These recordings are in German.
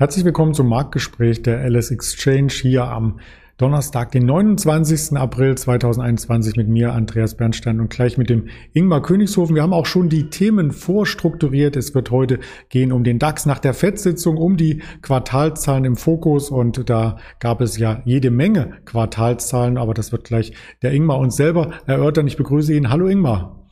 Herzlich willkommen zum Marktgespräch der LS Exchange hier am Donnerstag, den 29. April 2021 mit mir, Andreas Bernstein und gleich mit dem Ingmar Königshofen. Wir haben auch schon die Themen vorstrukturiert. Es wird heute gehen um den DAX nach der FED-Sitzung, um die Quartalzahlen im Fokus und da gab es ja jede Menge Quartalzahlen, aber das wird gleich der Ingmar uns selber erörtern. Ich begrüße ihn. Hallo Ingmar.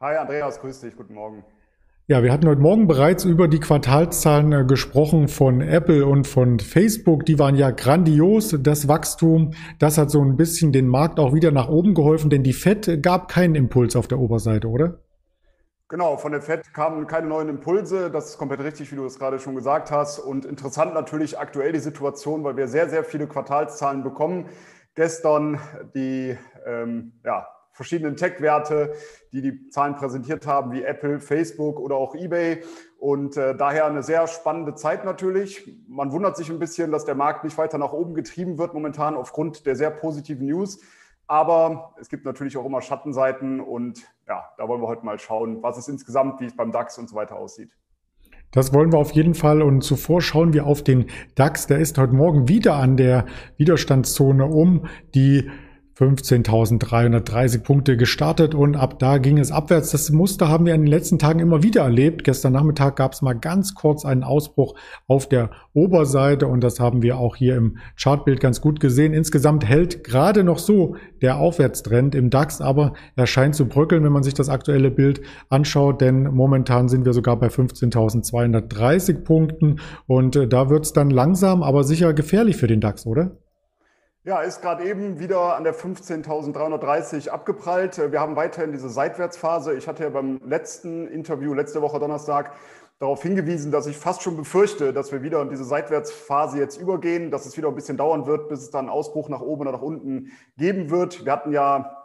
Hi Andreas, grüß dich, guten Morgen. Ja, wir hatten heute Morgen bereits über die Quartalzahlen äh, gesprochen von Apple und von Facebook. Die waren ja grandios. Das Wachstum, das hat so ein bisschen den Markt auch wieder nach oben geholfen, denn die Fed gab keinen Impuls auf der Oberseite, oder? Genau, von der Fed kamen keine neuen Impulse. Das ist komplett richtig, wie du es gerade schon gesagt hast. Und interessant natürlich aktuell die Situation, weil wir sehr, sehr viele Quartalszahlen bekommen. Gestern die ähm, ja, verschiedenen Tech-Werte, die die Zahlen präsentiert haben, wie Apple, Facebook oder auch eBay. Und äh, daher eine sehr spannende Zeit natürlich. Man wundert sich ein bisschen, dass der Markt nicht weiter nach oben getrieben wird momentan aufgrund der sehr positiven News. Aber es gibt natürlich auch immer Schattenseiten und ja, da wollen wir heute mal schauen, was es insgesamt, wie es beim DAX und so weiter aussieht. Das wollen wir auf jeden Fall. Und zuvor schauen wir auf den DAX. Der ist heute Morgen wieder an der Widerstandszone um die 15.330 Punkte gestartet und ab da ging es abwärts. Das Muster haben wir in den letzten Tagen immer wieder erlebt. Gestern Nachmittag gab es mal ganz kurz einen Ausbruch auf der Oberseite und das haben wir auch hier im Chartbild ganz gut gesehen. Insgesamt hält gerade noch so der Aufwärtstrend im DAX, aber er scheint zu bröckeln, wenn man sich das aktuelle Bild anschaut, denn momentan sind wir sogar bei 15.230 Punkten und äh, da wird es dann langsam, aber sicher gefährlich für den DAX, oder? Ja, ist gerade eben wieder an der 15.330 abgeprallt. Wir haben weiterhin diese Seitwärtsphase. Ich hatte ja beim letzten Interview, letzte Woche Donnerstag, darauf hingewiesen, dass ich fast schon befürchte, dass wir wieder in diese Seitwärtsphase jetzt übergehen, dass es wieder ein bisschen dauern wird, bis es dann einen Ausbruch nach oben oder nach unten geben wird. Wir hatten ja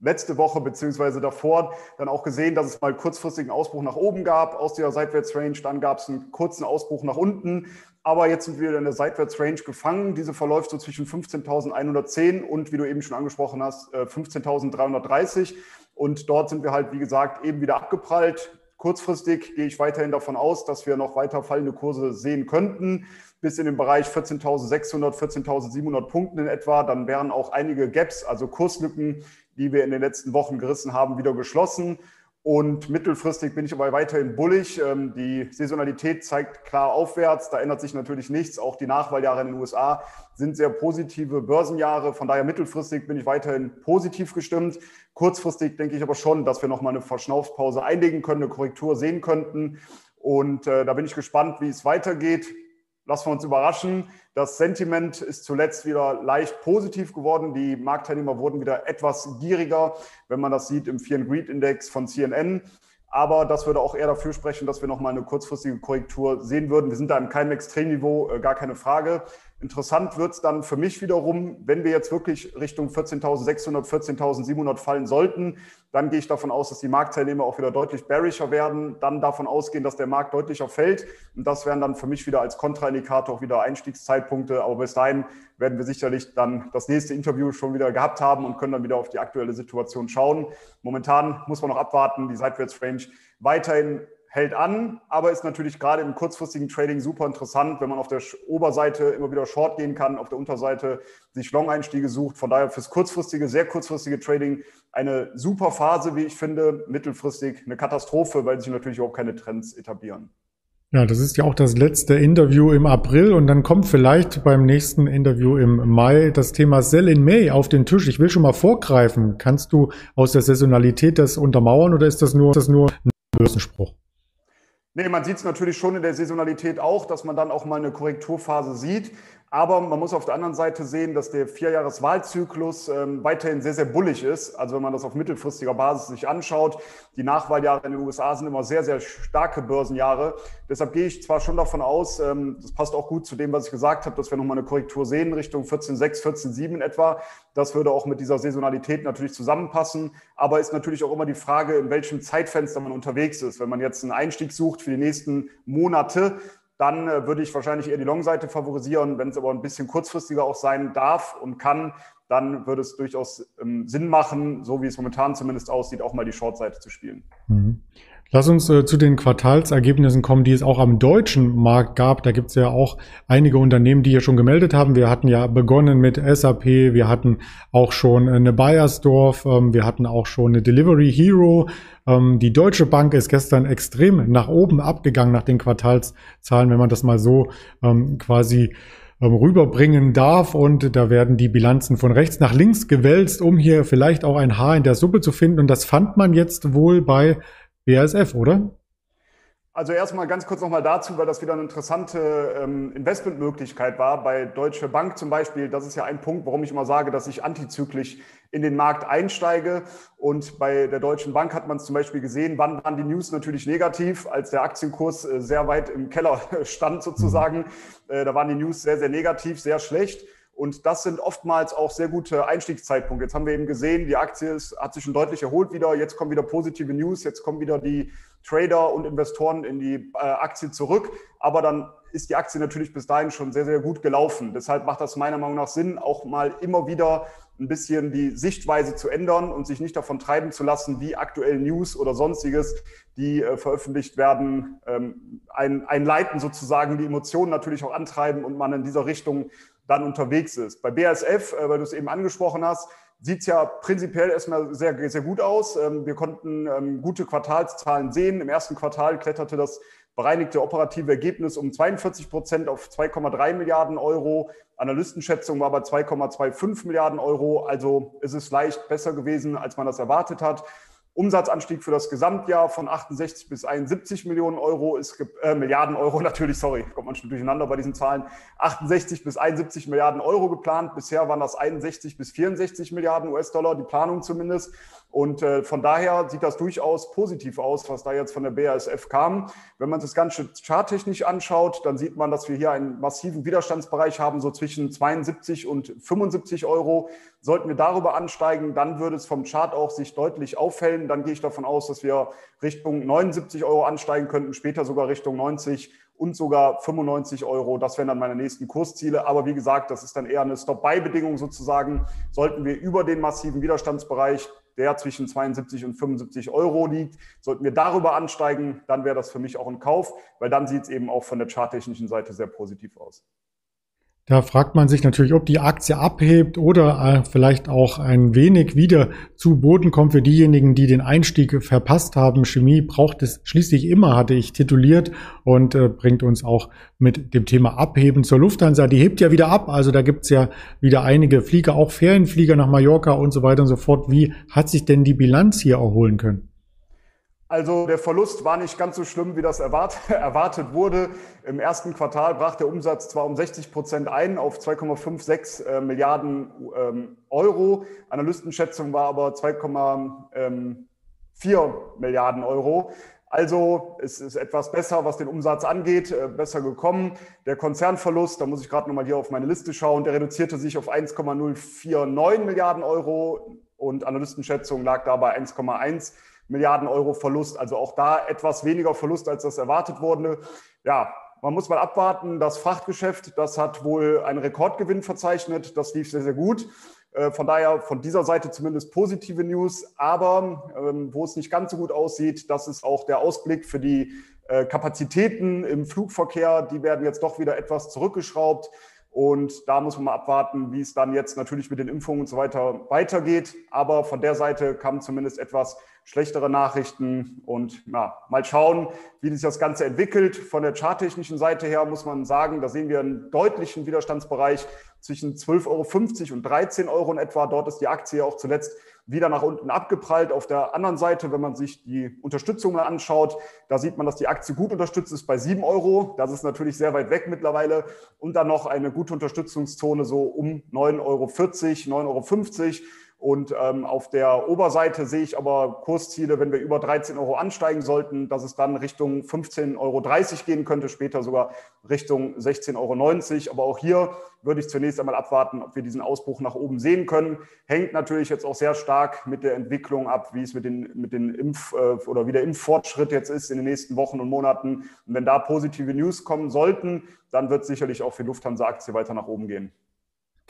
letzte Woche beziehungsweise davor dann auch gesehen, dass es mal kurzfristigen Ausbruch nach oben gab aus der Seitwärtsrange. Dann gab es einen kurzen Ausbruch nach unten. Aber jetzt sind wir in der Seitwärtsrange gefangen. Diese verläuft so zwischen 15.110 und, wie du eben schon angesprochen hast, 15.330. Äh, und dort sind wir halt, wie gesagt, eben wieder abgeprallt. Kurzfristig gehe ich weiterhin davon aus, dass wir noch weiter fallende Kurse sehen könnten, bis in den Bereich 14.600, 14.700 Punkten in etwa. Dann wären auch einige Gaps, also Kurslücken, die wir in den letzten Wochen gerissen haben, wieder geschlossen. Und mittelfristig bin ich aber weiterhin bullig. Ähm, die Saisonalität zeigt klar aufwärts. Da ändert sich natürlich nichts. Auch die Nachwahljahre in den USA sind sehr positive Börsenjahre. Von daher mittelfristig bin ich weiterhin positiv gestimmt. Kurzfristig denke ich aber schon, dass wir nochmal eine Verschnaufspause einlegen können, eine Korrektur sehen könnten. Und äh, da bin ich gespannt, wie es weitergeht lassen wir uns überraschen. Das Sentiment ist zuletzt wieder leicht positiv geworden. Die Marktteilnehmer wurden wieder etwas gieriger, wenn man das sieht im Fear and Greed Index von CNN. Aber das würde auch eher dafür sprechen, dass wir nochmal eine kurzfristige Korrektur sehen würden. Wir sind da in keinem Extremniveau, äh, gar keine Frage. Interessant wird es dann für mich wiederum, wenn wir jetzt wirklich Richtung 14.600, 14.700 fallen sollten, dann gehe ich davon aus, dass die Marktteilnehmer auch wieder deutlich bearischer werden, dann davon ausgehen, dass der Markt deutlicher fällt. Und das wären dann für mich wieder als Kontraindikator auch wieder Einstiegszeitpunkte. Aber bis dahin werden wir sicherlich dann das nächste Interview schon wieder gehabt haben und können dann wieder auf die aktuelle Situation schauen. Momentan muss man noch abwarten, die Seitwärtsrange weiterhin hält an, aber ist natürlich gerade im kurzfristigen Trading super interessant, wenn man auf der Oberseite immer wieder Short gehen kann, auf der Unterseite sich Long-Einstiege sucht. Von daher fürs kurzfristige, sehr kurzfristige Trading eine super Phase, wie ich finde, mittelfristig eine Katastrophe, weil sich natürlich überhaupt keine Trends etablieren. Ja, das ist ja auch das letzte Interview im April und dann kommt vielleicht beim nächsten Interview im Mai das Thema Sell in May auf den Tisch. Ich will schon mal vorgreifen. Kannst du aus der Saisonalität das untermauern oder ist das nur, ist das nur ein Börsenspruch? Nee, man sieht es natürlich schon in der Saisonalität auch, dass man dann auch mal eine Korrekturphase sieht. Aber man muss auf der anderen Seite sehen, dass der Vierjahreswahlzyklus ähm, weiterhin sehr, sehr bullig ist. Also wenn man das auf mittelfristiger Basis sich anschaut, die Nachwahljahre in den USA sind immer sehr, sehr starke Börsenjahre. Deshalb gehe ich zwar schon davon aus, ähm, das passt auch gut zu dem, was ich gesagt habe, dass wir nochmal eine Korrektur sehen Richtung 14,6, 14,7 etwa. Das würde auch mit dieser Saisonalität natürlich zusammenpassen. Aber ist natürlich auch immer die Frage, in welchem Zeitfenster man unterwegs ist. Wenn man jetzt einen Einstieg sucht für die nächsten Monate, dann äh, würde ich wahrscheinlich eher die Long-Seite favorisieren. Wenn es aber ein bisschen kurzfristiger auch sein darf und kann, dann würde es durchaus ähm, Sinn machen, so wie es momentan zumindest aussieht, auch mal die Short-Seite zu spielen. Mhm. Lass uns äh, zu den Quartalsergebnissen kommen, die es auch am deutschen Markt gab. Da gibt es ja auch einige Unternehmen, die hier schon gemeldet haben. Wir hatten ja begonnen mit SAP, wir hatten auch schon eine Bayersdorf, ähm, wir hatten auch schon eine Delivery Hero. Ähm, die Deutsche Bank ist gestern extrem nach oben abgegangen nach den Quartalszahlen, wenn man das mal so ähm, quasi rüberbringen darf. Und da werden die Bilanzen von rechts nach links gewälzt, um hier vielleicht auch ein Haar in der Suppe zu finden. Und das fand man jetzt wohl bei BASF, oder? Also erstmal ganz kurz nochmal dazu, weil das wieder eine interessante ähm, Investmentmöglichkeit war. Bei Deutsche Bank zum Beispiel, das ist ja ein Punkt, warum ich immer sage, dass ich antizyklisch in den Markt einsteige. Und bei der Deutschen Bank hat man es zum Beispiel gesehen, wann waren die News natürlich negativ, als der Aktienkurs äh, sehr weit im Keller stand sozusagen. Äh, da waren die News sehr, sehr negativ, sehr schlecht. Und das sind oftmals auch sehr gute Einstiegszeitpunkte. Jetzt haben wir eben gesehen, die Aktie ist, hat sich schon deutlich erholt wieder. Jetzt kommen wieder positive News. Jetzt kommen wieder die Trader und Investoren in die äh, Aktie zurück. Aber dann ist die Aktie natürlich bis dahin schon sehr, sehr gut gelaufen. Deshalb macht das meiner Meinung nach Sinn, auch mal immer wieder ein bisschen die Sichtweise zu ändern und sich nicht davon treiben zu lassen, wie aktuell News oder sonstiges, die äh, veröffentlicht werden, ähm, ein, einleiten sozusagen, die Emotionen natürlich auch antreiben und man in dieser Richtung dann unterwegs ist. Bei BASF, äh, weil du es eben angesprochen hast, sieht es ja prinzipiell erstmal sehr, sehr gut aus. Ähm, wir konnten ähm, gute Quartalszahlen sehen. Im ersten Quartal kletterte das bereinigte operative Ergebnis um 42 Prozent auf 2,3 Milliarden Euro. Analystenschätzung war bei 2,25 Milliarden Euro. Also ist es leicht besser gewesen, als man das erwartet hat. Umsatzanstieg für das Gesamtjahr von 68 bis 71 Millionen Euro ist, äh, Milliarden Euro natürlich, sorry, kommt man schon durcheinander bei diesen Zahlen. 68 bis 71 Milliarden Euro geplant. Bisher waren das 61 bis 64 Milliarden US-Dollar, die Planung zumindest. Und äh, von daher sieht das durchaus positiv aus, was da jetzt von der BASF kam. Wenn man das Ganze charttechnisch anschaut, dann sieht man, dass wir hier einen massiven Widerstandsbereich haben, so zwischen 72 und 75 Euro. Sollten wir darüber ansteigen, dann würde es vom Chart auch sich deutlich aufhellen. Dann gehe ich davon aus, dass wir Richtung 79 Euro ansteigen könnten, später sogar Richtung 90 und sogar 95 Euro. Das wären dann meine nächsten Kursziele. Aber wie gesagt, das ist dann eher eine Stop-by-Bedingung sozusagen. Sollten wir über den massiven Widerstandsbereich der zwischen 72 und 75 Euro liegt. Sollten wir darüber ansteigen, dann wäre das für mich auch ein Kauf, weil dann sieht es eben auch von der charttechnischen Seite sehr positiv aus. Da fragt man sich natürlich, ob die Aktie abhebt oder äh, vielleicht auch ein wenig wieder zu Boden kommt für diejenigen, die den Einstieg verpasst haben. Chemie braucht es schließlich immer, hatte ich tituliert und äh, bringt uns auch mit dem Thema Abheben zur Lufthansa. Die hebt ja wieder ab, also da gibt's ja wieder einige Flieger, auch Ferienflieger nach Mallorca und so weiter und so fort. Wie hat sich denn die Bilanz hier erholen können? Also der Verlust war nicht ganz so schlimm, wie das erwart erwartet wurde. Im ersten Quartal brach der Umsatz zwar um 60 Prozent ein auf 2,56 äh, Milliarden ähm, Euro. Analystenschätzung war aber 2,4 ähm, Milliarden Euro. Also es ist etwas besser, was den Umsatz angeht, äh, besser gekommen. Der Konzernverlust, da muss ich gerade nochmal hier auf meine Liste schauen, der reduzierte sich auf 1,049 Milliarden Euro und Analystenschätzung lag da bei 1,1 Milliarden Euro Verlust. Also auch da etwas weniger Verlust, als das erwartet wurde. Ja, man muss mal abwarten. Das Frachtgeschäft, das hat wohl einen Rekordgewinn verzeichnet. Das lief sehr, sehr gut. Äh, von daher von dieser Seite zumindest positive News. Aber ähm, wo es nicht ganz so gut aussieht, das ist auch der Ausblick für die äh, Kapazitäten im Flugverkehr. Die werden jetzt doch wieder etwas zurückgeschraubt. Und da muss man mal abwarten, wie es dann jetzt natürlich mit den Impfungen und so weiter weitergeht. Aber von der Seite kamen zumindest etwas schlechtere Nachrichten. Und na, mal schauen, wie sich das Ganze entwickelt. Von der charttechnischen Seite her muss man sagen, da sehen wir einen deutlichen Widerstandsbereich zwischen 12,50 Euro und 13 Euro in etwa. Dort ist die Aktie auch zuletzt wieder nach unten abgeprallt. Auf der anderen Seite, wenn man sich die Unterstützung mal anschaut, da sieht man, dass die Aktie gut unterstützt ist bei 7 Euro. Das ist natürlich sehr weit weg mittlerweile. Und dann noch eine gute Unterstützungszone so um 9,40 Euro, 9,50 Euro. Und ähm, auf der Oberseite sehe ich aber Kursziele, wenn wir über 13 Euro ansteigen sollten, dass es dann Richtung 15,30 Euro gehen könnte, später sogar Richtung 16,90 Euro. Aber auch hier würde ich zunächst einmal abwarten, ob wir diesen Ausbruch nach oben sehen können. Hängt natürlich jetzt auch sehr stark mit der Entwicklung ab, wie es mit den, mit den Impf- äh, oder wie der Impffortschritt jetzt ist in den nächsten Wochen und Monaten. Und wenn da positive News kommen sollten, dann wird sicherlich auch für Lufthansa-Aktie weiter nach oben gehen.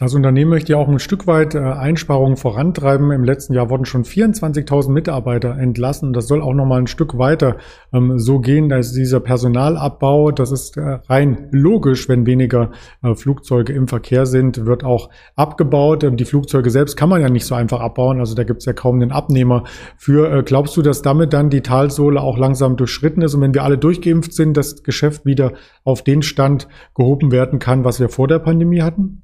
Das Unternehmen möchte ja auch ein Stück weit äh, Einsparungen vorantreiben. Im letzten Jahr wurden schon 24.000 Mitarbeiter entlassen. Das soll auch noch mal ein Stück weiter ähm, so gehen. Da ist dieser Personalabbau, das ist äh, rein logisch, wenn weniger äh, Flugzeuge im Verkehr sind, wird auch abgebaut. Ähm, die Flugzeuge selbst kann man ja nicht so einfach abbauen. Also da gibt es ja kaum einen Abnehmer für. Glaubst du, dass damit dann die Talsohle auch langsam durchschritten ist und wenn wir alle durchgeimpft sind, das Geschäft wieder auf den Stand gehoben werden kann, was wir vor der Pandemie hatten?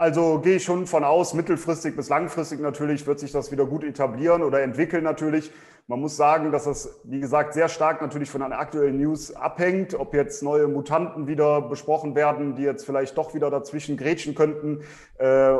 Also gehe ich schon von aus, mittelfristig bis langfristig natürlich wird sich das wieder gut etablieren oder entwickeln natürlich. Man muss sagen, dass das, wie gesagt, sehr stark natürlich von den aktuellen News abhängt, ob jetzt neue Mutanten wieder besprochen werden, die jetzt vielleicht doch wieder dazwischen grätschen könnten. Äh,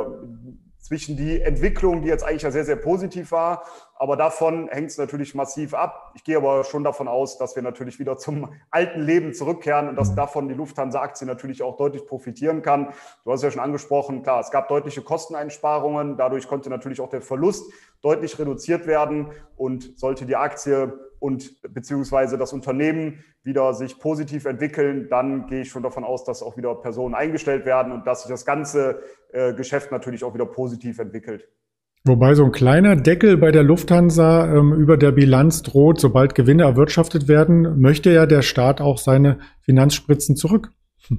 zwischen die Entwicklung, die jetzt eigentlich ja sehr, sehr positiv war. Aber davon hängt es natürlich massiv ab. Ich gehe aber schon davon aus, dass wir natürlich wieder zum alten Leben zurückkehren und dass davon die Lufthansa-Aktie natürlich auch deutlich profitieren kann. Du hast ja schon angesprochen, klar, es gab deutliche Kosteneinsparungen. Dadurch konnte natürlich auch der Verlust deutlich reduziert werden und sollte die Aktie und beziehungsweise das Unternehmen wieder sich positiv entwickeln, dann gehe ich schon davon aus, dass auch wieder Personen eingestellt werden und dass sich das ganze äh, Geschäft natürlich auch wieder positiv entwickelt. Wobei so ein kleiner Deckel bei der Lufthansa ähm, über der Bilanz droht, sobald Gewinne erwirtschaftet werden, möchte ja der Staat auch seine Finanzspritzen zurück.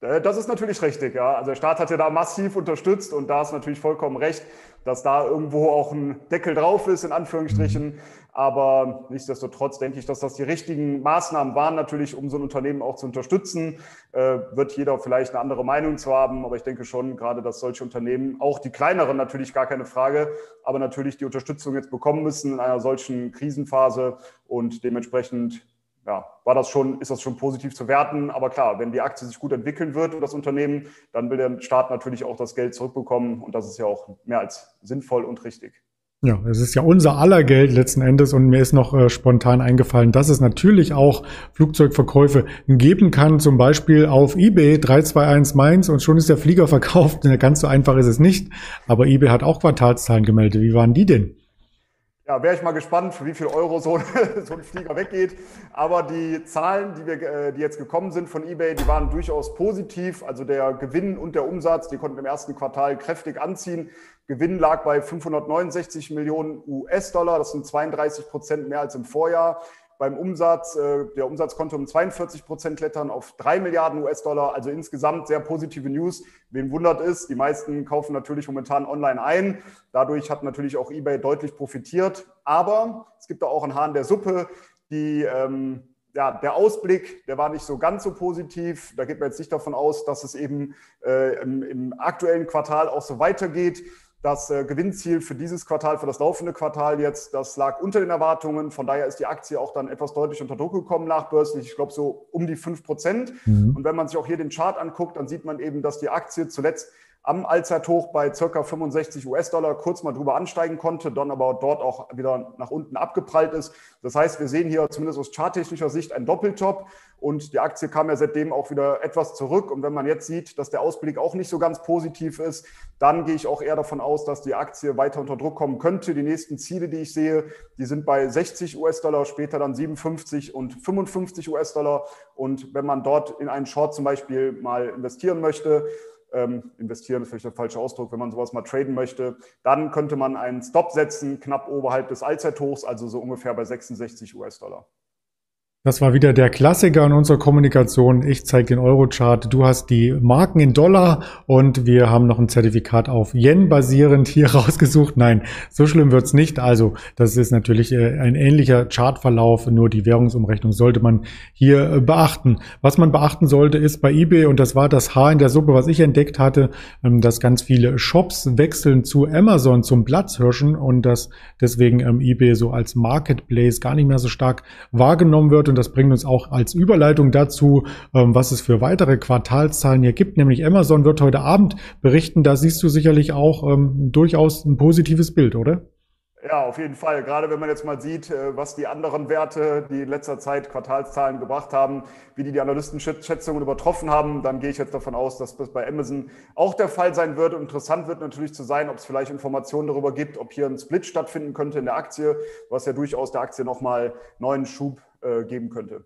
das ist natürlich richtig, ja. Also der Staat hat ja da massiv unterstützt und da ist natürlich vollkommen recht, dass da irgendwo auch ein Deckel drauf ist, in Anführungsstrichen. Aber nichtsdestotrotz denke ich, dass das die richtigen Maßnahmen waren, natürlich, um so ein Unternehmen auch zu unterstützen. Äh, wird jeder vielleicht eine andere Meinung zu haben, aber ich denke schon, gerade, dass solche Unternehmen, auch die kleineren natürlich gar keine Frage, aber natürlich die Unterstützung jetzt bekommen müssen in einer solchen Krisenphase und dementsprechend ja, war das schon, ist das schon positiv zu werten. Aber klar, wenn die Aktie sich gut entwickeln wird und das Unternehmen, dann will der Staat natürlich auch das Geld zurückbekommen. Und das ist ja auch mehr als sinnvoll und richtig. Ja, es ist ja unser aller Geld letzten Endes und mir ist noch äh, spontan eingefallen, dass es natürlich auch Flugzeugverkäufe geben kann, zum Beispiel auf eBay 321 Mainz und schon ist der Flieger verkauft. Ganz so einfach ist es nicht, aber eBay hat auch Quartalszahlen gemeldet. Wie waren die denn? Ja, wäre ich mal gespannt, für wie viel Euro so, so ein Flieger weggeht. Aber die Zahlen, die, wir, äh, die jetzt gekommen sind von eBay, die waren durchaus positiv. Also der Gewinn und der Umsatz, die konnten im ersten Quartal kräftig anziehen. Gewinn lag bei 569 Millionen US-Dollar. Das sind 32 Prozent mehr als im Vorjahr beim Umsatz. Äh, der Umsatz konnte um 42 Prozent klettern auf 3 Milliarden US-Dollar. Also insgesamt sehr positive News. Wen wundert ist, die meisten kaufen natürlich momentan online ein. Dadurch hat natürlich auch eBay deutlich profitiert. Aber es gibt da auch einen Hahn der Suppe, die ähm, ja, der Ausblick, der war nicht so ganz so positiv. Da geht man jetzt nicht davon aus, dass es eben äh, im, im aktuellen Quartal auch so weitergeht. Das äh, Gewinnziel für dieses Quartal, für das laufende Quartal jetzt, das lag unter den Erwartungen. Von daher ist die Aktie auch dann etwas deutlich unter Druck gekommen nachbörslich. Ich glaube so um die 5 Prozent. Mhm. Und wenn man sich auch hier den Chart anguckt, dann sieht man eben, dass die Aktie zuletzt am Allzeithoch bei ca. 65 US-Dollar kurz mal drüber ansteigen konnte, dann aber dort auch wieder nach unten abgeprallt ist. Das heißt, wir sehen hier zumindest aus charttechnischer Sicht einen Doppeltop und die Aktie kam ja seitdem auch wieder etwas zurück. Und wenn man jetzt sieht, dass der Ausblick auch nicht so ganz positiv ist, dann gehe ich auch eher davon aus, dass die Aktie weiter unter Druck kommen könnte. Die nächsten Ziele, die ich sehe, die sind bei 60 US-Dollar, später dann 57 und 55 US-Dollar. Und wenn man dort in einen Short zum Beispiel mal investieren möchte, ähm, investieren ist vielleicht der falsche Ausdruck, wenn man sowas mal traden möchte, dann könnte man einen Stop setzen, knapp oberhalb des Allzeithochs, also so ungefähr bei 66 US-Dollar. Das war wieder der Klassiker in unserer Kommunikation. Ich zeige den Eurochart. Du hast die Marken in Dollar und wir haben noch ein Zertifikat auf Yen basierend hier rausgesucht. Nein, so schlimm wird's nicht. Also das ist natürlich äh, ein ähnlicher Chartverlauf, nur die Währungsumrechnung sollte man hier äh, beachten. Was man beachten sollte, ist bei eBay, und das war das Haar in der Suppe, was ich entdeckt hatte, ähm, dass ganz viele Shops wechseln zu Amazon, zum Platzhirschen und dass deswegen ähm, eBay so als Marketplace gar nicht mehr so stark wahrgenommen wird und das bringt uns auch als Überleitung dazu, ähm, was es für weitere Quartalszahlen hier gibt. Nämlich Amazon wird heute Abend berichten. Da siehst du sicherlich auch ähm, durchaus ein positives Bild, oder? Ja, auf jeden Fall. Gerade wenn man jetzt mal sieht, äh, was die anderen Werte, die in letzter Zeit Quartalszahlen gebracht haben, wie die die Analystenschätzungen übertroffen haben, dann gehe ich jetzt davon aus, dass das bei Amazon auch der Fall sein wird. Interessant wird natürlich zu sein, ob es vielleicht Informationen darüber gibt, ob hier ein Split stattfinden könnte in der Aktie, was ja durchaus der Aktie nochmal neuen Schub äh, geben könnte.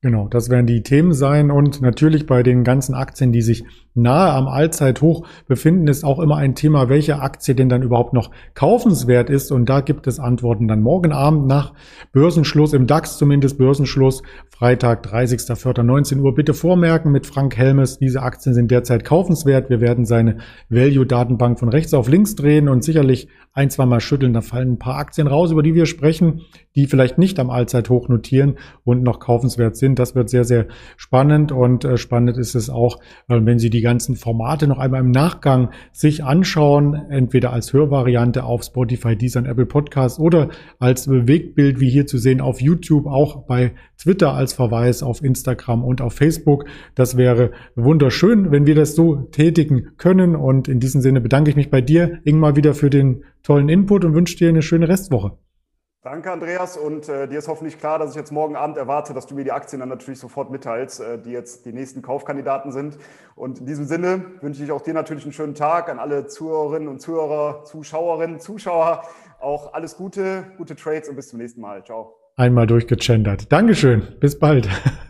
Genau, das werden die Themen sein und natürlich bei den ganzen Aktien, die sich nahe am Allzeithoch befinden, ist auch immer ein Thema, welche Aktie denn dann überhaupt noch kaufenswert ist. Und da gibt es Antworten dann morgen Abend nach Börsenschluss, im DAX zumindest Börsenschluss, Freitag, 30.04.19 Uhr. Bitte vormerken mit Frank Helmes, diese Aktien sind derzeit kaufenswert. Wir werden seine Value-Datenbank von rechts auf links drehen und sicherlich ein, zwei Mal schütteln. Da fallen ein paar Aktien raus, über die wir sprechen, die vielleicht nicht am Allzeithoch notieren und noch kaufenswert sind. Das wird sehr, sehr spannend und äh, spannend ist es auch, wenn Sie die ganzen Formate noch einmal im Nachgang sich anschauen, entweder als Hörvariante auf Spotify, Deezer und Apple Podcasts oder als Bewegtbild, wie hier zu sehen, auf YouTube, auch bei Twitter als Verweis, auf Instagram und auf Facebook. Das wäre wunderschön, wenn wir das so tätigen können. Und in diesem Sinne bedanke ich mich bei dir, Ingmar, wieder für den tollen Input und wünsche dir eine schöne Restwoche. Danke, Andreas. Und äh, dir ist hoffentlich klar, dass ich jetzt morgen Abend erwarte, dass du mir die Aktien dann natürlich sofort mitteilst, äh, die jetzt die nächsten Kaufkandidaten sind. Und in diesem Sinne wünsche ich auch dir natürlich einen schönen Tag, an alle Zuhörerinnen und Zuhörer, Zuschauerinnen, Zuschauer. Auch alles Gute, gute Trades und bis zum nächsten Mal. Ciao. Einmal durchgegendert. Dankeschön. Bis bald.